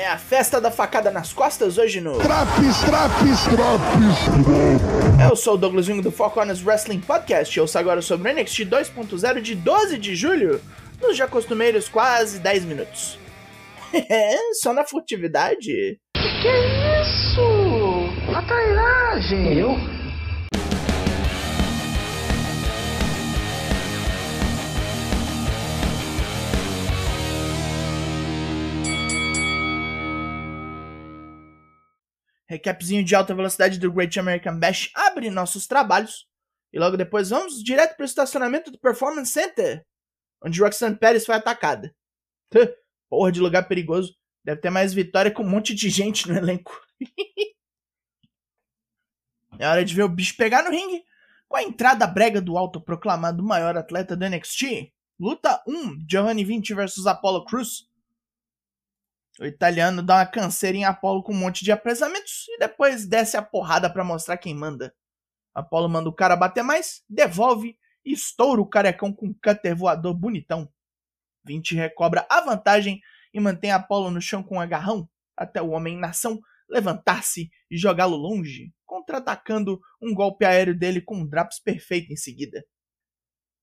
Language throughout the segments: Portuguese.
É a festa da facada nas costas hoje no. Traps, traps, traps. Eu sou o Douglas Jung do Four Corners Wrestling Podcast. Eu sou agora sobre o NXT 2.0 de 12 de julho, nos já costumeiros quase 10 minutos. É, só na furtividade. Que é isso? A trairagem. Eu? Recapzinho de alta velocidade do Great American Bash abre nossos trabalhos. E logo depois vamos direto para o estacionamento do Performance Center, onde Roxanne Perez foi atacada. Porra de lugar perigoso. Deve ter mais vitória com um monte de gente no elenco. é hora de ver o bicho pegar no ringue. Com a entrada brega do autoproclamado maior atleta do NXT. Luta 1, Giovanni Vinci vs Apollo Cruz. O italiano dá uma canseira em Apollo com um monte de apresamentos e depois desce a porrada para mostrar quem manda. Apollo manda o cara bater mais, devolve e estoura o carecão com um cutter voador bonitão. 20 recobra a vantagem e mantém Apollo no chão com um agarrão, até o homem nação levantar-se e jogá-lo longe, contra-atacando um golpe aéreo dele com um draps perfeito em seguida.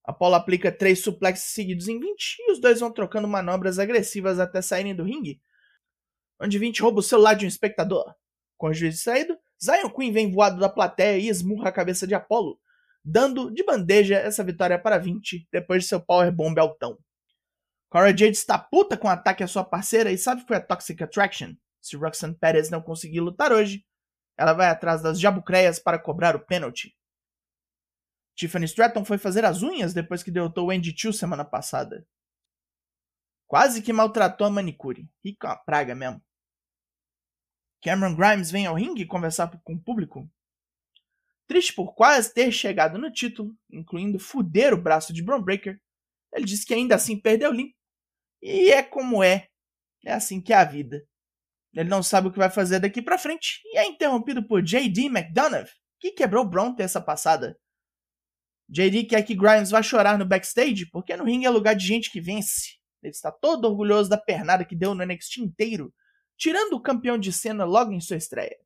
Apollo aplica três suplexes seguidos em 20 e os dois vão trocando manobras agressivas até saírem do ringue, onde 20 rouba o celular de um espectador. Com o juiz distraído, Zion Queen vem voado da plateia e esmurra a cabeça de Apollo, dando de bandeja essa vitória para 20 depois de seu powerbomb altão. Cora Jade está puta com o ataque à sua parceira e sabe que foi a Toxic Attraction. Se Roxanne Perez não conseguir lutar hoje, ela vai atrás das jabucreias para cobrar o pênalti. Tiffany Stratton foi fazer as unhas depois que derrotou Wendy Chu semana passada. Quase que maltratou a manicure. Rica uma praga mesmo. Cameron Grimes vem ao ringue conversar com o público. Triste por quase ter chegado no título, incluindo fuder o braço de Braun Breaker, ele disse que ainda assim perdeu limpo. E é como é. É assim que é a vida. Ele não sabe o que vai fazer daqui para frente e é interrompido por JD McDonough, que quebrou Braun terça passada. JD quer que Grimes vá chorar no backstage, porque no ringue é lugar de gente que vence. Ele está todo orgulhoso da pernada que deu no NXT inteiro tirando o campeão de cena logo em sua estreia.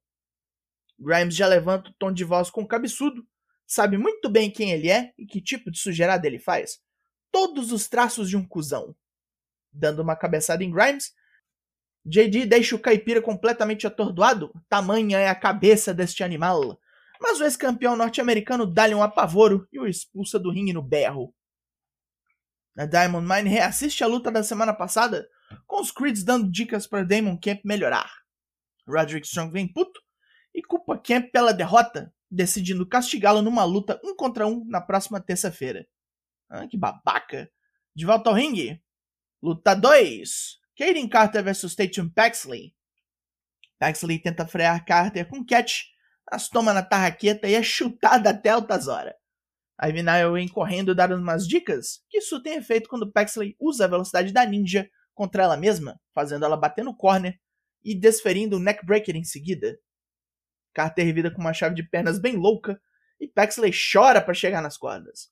Grimes já levanta o tom de voz com cabeçudo, sabe muito bem quem ele é e que tipo de sujeirada ele faz. Todos os traços de um cuzão. Dando uma cabeçada em Grimes, JD deixa o caipira completamente atordoado, tamanha é a cabeça deste animal. Mas o ex-campeão norte-americano dá-lhe um apavoro e o expulsa do ringue no berro. A Diamond Mine reassiste a luta da semana passada, com os Creeds dando dicas para Damon Camp melhorar. Roderick Strong vem puto e culpa Camp pela derrota, decidindo castigá-lo numa luta um contra um na próxima terça-feira. Ah, que babaca! De volta ao ringue. Luta 2. Kaden Carter vs Tatum Paxley. Paxley tenta frear Carter com catch, mas toma na tarraqueta e é chutada até altas horas. A Nile vem correndo dar umas dicas, que isso tem efeito quando Paxley usa a velocidade da ninja contra ela mesma, fazendo ela bater no corner e desferindo um neckbreaker em seguida. Carter revida com uma chave de pernas bem louca e Paxley chora para chegar nas cordas.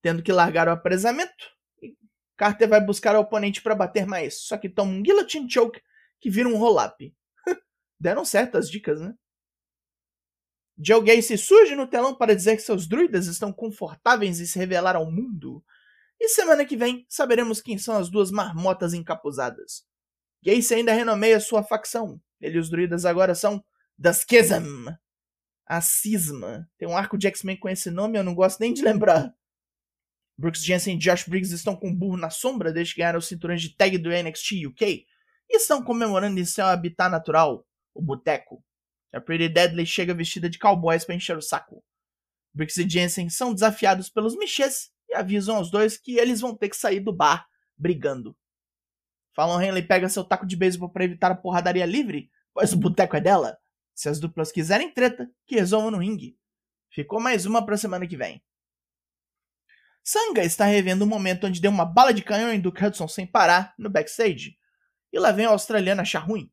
Tendo que largar o apresamento, Carter vai buscar o oponente para bater mais, só que toma um guillotine choke que vira um roll-up. Deram certas dicas, né? Joe Gacy surge no telão para dizer que seus druidas estão confortáveis em se revelar ao mundo e semana que vem saberemos quem são as duas marmotas encapuzadas. Gacy ainda renomeia sua facção. Ele e os druidas agora são das Schism. A Cisma. Tem um arco de X-Men com esse nome, eu não gosto nem de lembrar. Brooks Jensen e Josh Briggs estão com um burro na sombra desde que ganharam os cinturões de tag do NXT UK e estão comemorando em seu habitat natural, o boteco. A Pretty Deadly chega vestida de cowboys para encher o saco. Briggs e Jensen são desafiados pelos Michês avisam aos dois que eles vão ter que sair do bar brigando. Fallon Henley pega seu taco de beisebol para evitar a porradaria livre, pois o boteco é dela. Se as duplas quiserem treta, que resolvam no ringue. Ficou mais uma pra semana que vem. Sanga está revendo o momento onde deu uma bala de canhão em Duke Hudson sem parar no backstage. E lá vem o australiano achar ruim.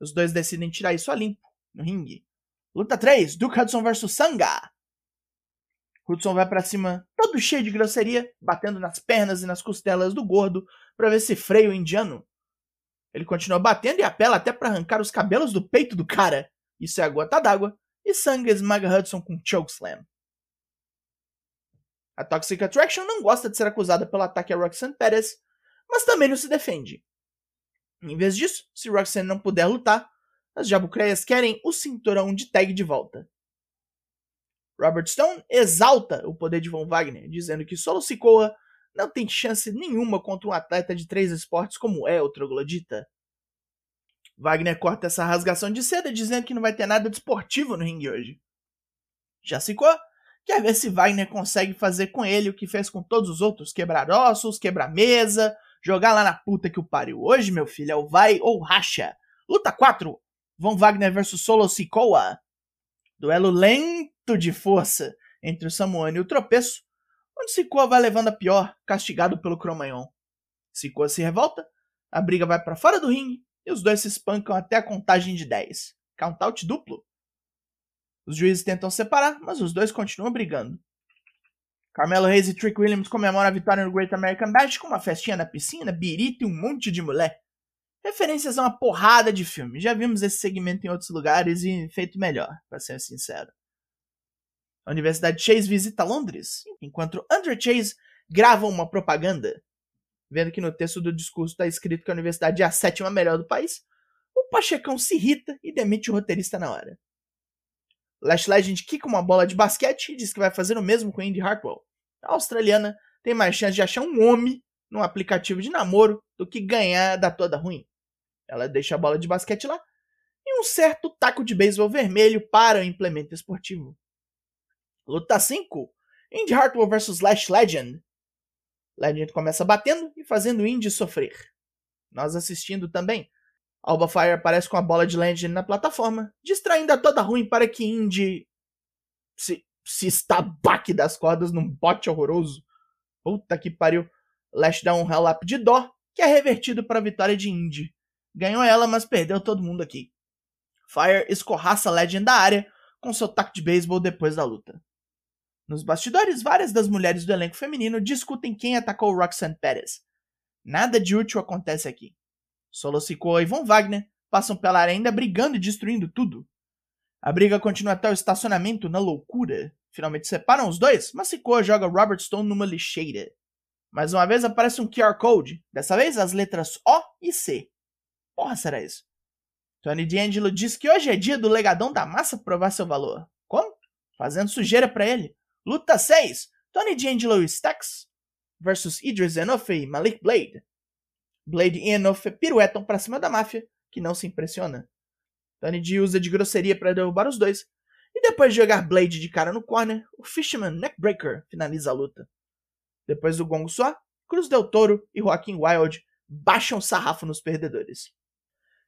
Os dois decidem tirar isso a limpo, no ringue. Luta 3, Duke Hudson vs Sanga. Hudson vai para cima, todo cheio de grosseria, batendo nas pernas e nas costelas do gordo para ver se freia o indiano. Ele continua batendo e apela até para arrancar os cabelos do peito do cara. Isso é a gota d'água. E sangue esmaga Hudson com chokeslam. A Toxic Attraction não gosta de ser acusada pelo ataque a Roxanne Perez, mas também não se defende. Em vez disso, se Roxanne não puder lutar, as jabucreias querem o cinturão de tag de volta. Robert Stone exalta o poder de Von Wagner, dizendo que Solo Sikoa não tem chance nenhuma contra um atleta de três esportes como é o troglodita. Wagner corta essa rasgação de seda dizendo que não vai ter nada de esportivo no ringue hoje. Já Sikoa quer ver se Wagner consegue fazer com ele o que fez com todos os outros, quebrar ossos, quebrar mesa, jogar lá na puta que o pariu. Hoje, meu filho, é o vai ou racha. Luta 4, Von Wagner vs Solo Sikoa. Duelo lento de força entre o Samuano e o Tropeço, onde Sikoa vai levando a pior, castigado pelo Cromanhon. Sikoa se revolta, a briga vai para fora do ringue e os dois se espancam até a contagem de 10. Countout duplo. Os juízes tentam separar, mas os dois continuam brigando. Carmelo Reis e Trick Williams comemoram a vitória no Great American Bash com uma festinha na piscina, birita e um monte de mulher. Referências a uma porrada de filmes. Já vimos esse segmento em outros lugares e feito melhor, para ser sincero. A Universidade Chase visita Londres, enquanto Andrew Chase grava uma propaganda. Vendo que no texto do discurso está escrito que a universidade é a sétima melhor do país, o Pachecão se irrita e demite o roteirista na hora. Lash Legend quica uma bola de basquete e diz que vai fazer o mesmo com Indy Hartwell. A australiana tem mais chance de achar um homem num aplicativo de namoro do que ganhar da toda ruim. Ela deixa a bola de basquete lá e um certo taco de beisebol vermelho para o implemento esportivo. Luta 5: Indy Hartwell vs Lash Legend. Legend começa batendo e fazendo Indy sofrer. Nós assistindo também. Alba Fire aparece com a bola de Legend na plataforma, distraindo a toda ruim para que Indy se, se estabaque das cordas num bote horroroso. Puta que pariu. Lash dá um hell up de dó, que é revertido para a vitória de Indy. Ganhou ela, mas perdeu todo mundo aqui. Fire escorraça Legend da área com seu taco de beisebol depois da luta. Nos bastidores, várias das mulheres do elenco feminino discutem quem atacou Roxanne Perez. Nada de útil acontece aqui. Solo Sikoa e Von Wagner passam pela área ainda brigando e destruindo tudo. A briga continua até o estacionamento na loucura. Finalmente separam os dois, mas Sikoa joga Robert Stone numa lixeira. Mais uma vez aparece um QR Code, dessa vez as letras O e C. Porra, será isso? Tony D'Angelo diz que hoje é dia do legadão da massa provar seu valor. Como? Fazendo sujeira para ele. Luta 6: Tony D'Angelo e Stax versus Idris Enofe e Malik Blade. Blade e Enofe piruetam para cima da máfia, que não se impressiona. Tony D usa de grosseria para derrubar os dois, e depois de jogar Blade de cara no corner, o Fisherman Neckbreaker finaliza a luta. Depois do gongo soar, Cruz Del Toro e Joaquim Wild baixam sarrafo nos perdedores.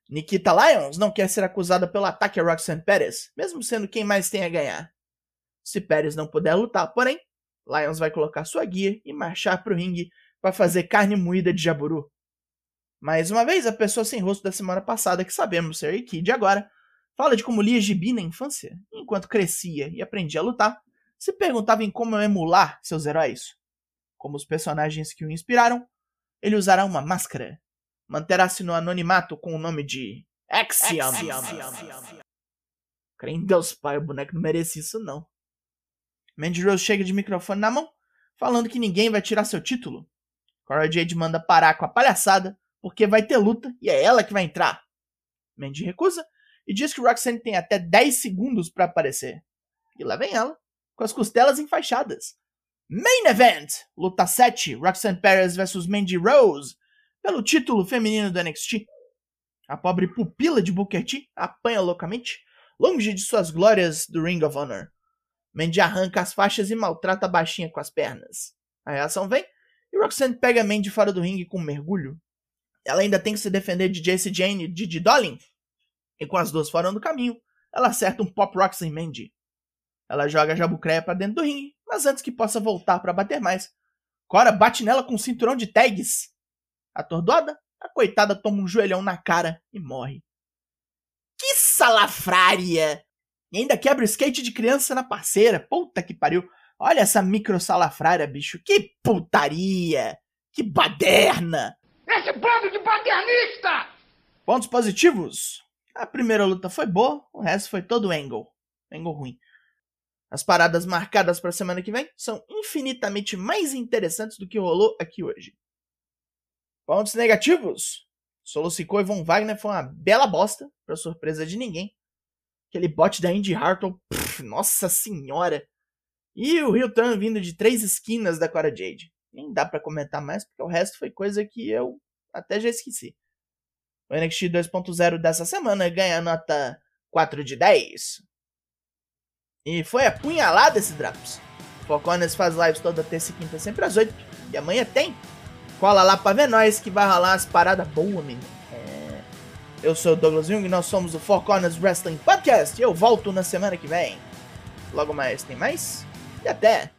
Nikita Lyons não quer ser acusada pelo ataque a Roxanne Perez, mesmo sendo quem mais tem a ganhar. Se Pérez não puder lutar, porém, Lions vai colocar sua guia e marchar para o ringue para fazer carne moída de jaburu. Mais uma vez, a pessoa sem rosto da semana passada, que sabemos ser Kid agora, fala de como lia gibi na infância, enquanto crescia e aprendia a lutar, se perguntava em como emular seus heróis. Como os personagens que o inspiraram, ele usará uma máscara. Manterá-se no anonimato com o nome de Axiom. Crê em Deus, pai, o boneco não merecia isso, não. Mandy Rose chega de microfone na mão, falando que ninguém vai tirar seu título. Cora Jade manda parar com a palhaçada, porque vai ter luta e é ela que vai entrar. Mandy recusa e diz que Roxanne tem até 10 segundos para aparecer. E lá vem ela, com as costelas enfaixadas. Main Event! Luta 7, Roxanne Perez vs Mandy Rose, pelo título feminino do NXT. A pobre pupila de Booker T apanha loucamente, longe de suas glórias do Ring of Honor. Mandy arranca as faixas e maltrata a baixinha com as pernas. A reação vem e Roxanne pega Mandy fora do ringue com um mergulho. Ela ainda tem que se defender de Jesse Jane e Didi Dolin. E com as duas fora do caminho, ela acerta um Pop Rocks em Mandy. Ela joga a jabucreia para dentro do ringue, mas antes que possa voltar para bater mais, Cora bate nela com um cinturão de tags. Atordoada, a coitada toma um joelhão na cara e morre. Que salafrária! E ainda quebra o skate de criança na parceira. Puta que pariu. Olha essa micro salafrária, bicho. Que putaria! Que baderna! Esse bando de badernista! Pontos positivos. A primeira luta foi boa, o resto foi todo angle. Angle ruim. As paradas marcadas para a semana que vem são infinitamente mais interessantes do que rolou aqui hoje. Pontos negativos. Solo Sikoa e Von Wagner foi uma bela bosta, para surpresa de ninguém. Aquele bot da Indy Hartwell, pff, nossa senhora. E o Hilton vindo de três esquinas da Cora Jade. Nem dá para comentar mais, porque o resto foi coisa que eu até já esqueci. O NXT 2.0 dessa semana ganha nota 4 de 10. E foi apunhalado esse Drops. Focones faz lives toda terça e quinta, sempre às 8. E amanhã tem. Cola lá pra ver nós que vai rolar as paradas boas, menino. Eu sou o Douglas Jung e nós somos o Four Corners Wrestling Podcast. Eu volto na semana que vem. Logo mais tem mais. E até!